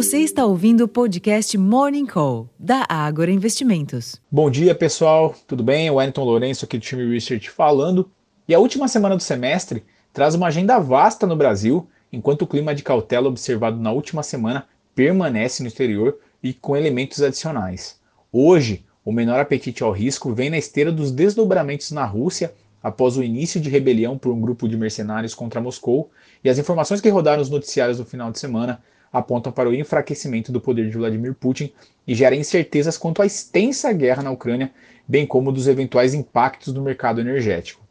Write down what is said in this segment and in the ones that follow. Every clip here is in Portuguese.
Você está ouvindo o podcast Morning Call, da Ágora Investimentos. Bom dia, pessoal. Tudo bem? O Wellington Lourenço aqui do time Research falando. E a última semana do semestre traz uma agenda vasta no Brasil, enquanto o clima de cautela observado na última semana permanece no exterior e com elementos adicionais. Hoje, o menor apetite ao risco vem na esteira dos desdobramentos na Rússia após o início de rebelião por um grupo de mercenários contra Moscou, e as informações que rodaram nos noticiários no final de semana apontam para o enfraquecimento do poder de Vladimir Putin e geram incertezas quanto à extensa guerra na Ucrânia, bem como dos eventuais impactos no mercado energético.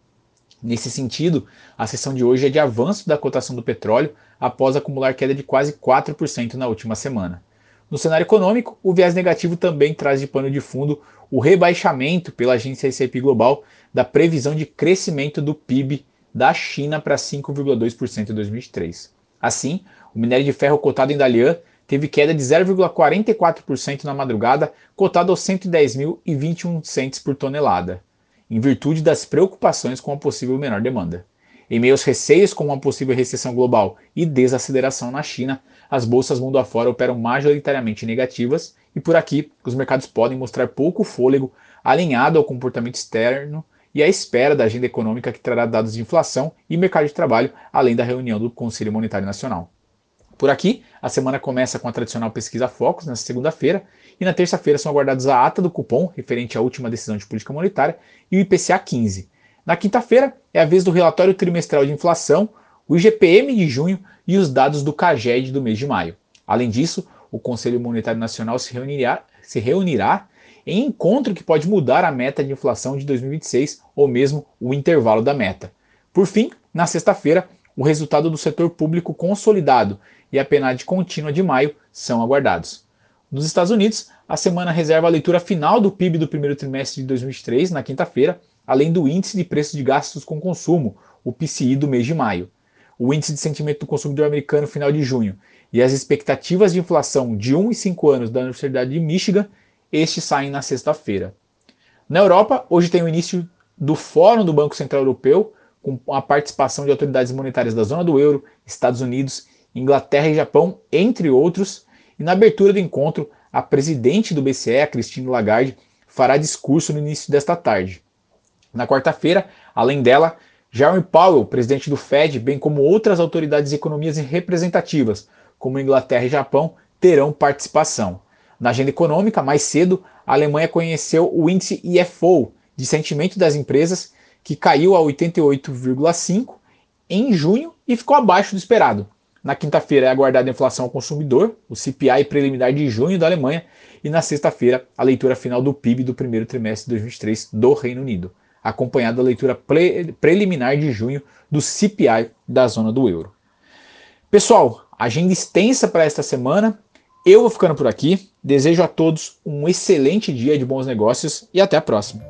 Nesse sentido, a sessão de hoje é de avanço da cotação do petróleo após acumular queda de quase 4% na última semana. No cenário econômico, o viés negativo também traz de pano de fundo o rebaixamento pela agência S&P Global da previsão de crescimento do PIB da China para 5,2% em 2023. Assim, o minério de ferro cotado em Dalian teve queda de 0,44% na madrugada, cotado aos 110.021 centes por tonelada, em virtude das preocupações com a possível menor demanda. Em meio aos receios com uma possível recessão global e desaceleração na China, as bolsas mundo afora operam majoritariamente negativas e por aqui os mercados podem mostrar pouco fôlego alinhado ao comportamento externo e à espera da agenda econômica que trará dados de inflação e mercado de trabalho, além da reunião do Conselho Monetário Nacional. Por aqui, a semana começa com a tradicional pesquisa Focus, na segunda-feira, e na terça-feira são aguardados a ata do cupom, referente à última decisão de política monetária, e o IPCA 15. Na quinta-feira é a vez do relatório trimestral de inflação, o IGPM de junho e os dados do CAGED do mês de maio. Além disso, o Conselho Monetário Nacional se reunirá, se reunirá em encontro que pode mudar a meta de inflação de 2026 ou mesmo o intervalo da meta. Por fim, na sexta-feira, o resultado do setor público consolidado e a PNAD contínua de maio são aguardados. Nos Estados Unidos, a semana reserva a leitura final do PIB do primeiro trimestre de 2023, na quinta-feira, além do Índice de Preços de Gastos com Consumo, o PCI do mês de maio, o Índice de Sentimento do Consumidor Americano final de junho e as expectativas de inflação de 1 e 5 anos da Universidade de Michigan, estes saem na sexta-feira. Na Europa, hoje tem o início do Fórum do Banco Central Europeu, com a participação de autoridades monetárias da zona do euro, Estados Unidos, Inglaterra e Japão, entre outros, e na abertura do encontro, a presidente do BCE, Christine Lagarde, fará discurso no início desta tarde. Na quarta-feira, além dela, Jeremy Powell, presidente do Fed, bem como outras autoridades de economias representativas, como Inglaterra e Japão, terão participação. Na agenda econômica, mais cedo, a Alemanha conheceu o índice IFO, de sentimento das empresas, que caiu a 88,5 em junho e ficou abaixo do esperado. Na quinta-feira é aguardada a inflação ao consumidor, o CPI preliminar de junho da Alemanha, e na sexta-feira a leitura final do PIB do primeiro trimestre de 2023 do Reino Unido acompanhado da leitura pre preliminar de junho do CPI da zona do euro. Pessoal, agenda extensa para esta semana. Eu vou ficando por aqui. Desejo a todos um excelente dia de bons negócios e até a próxima.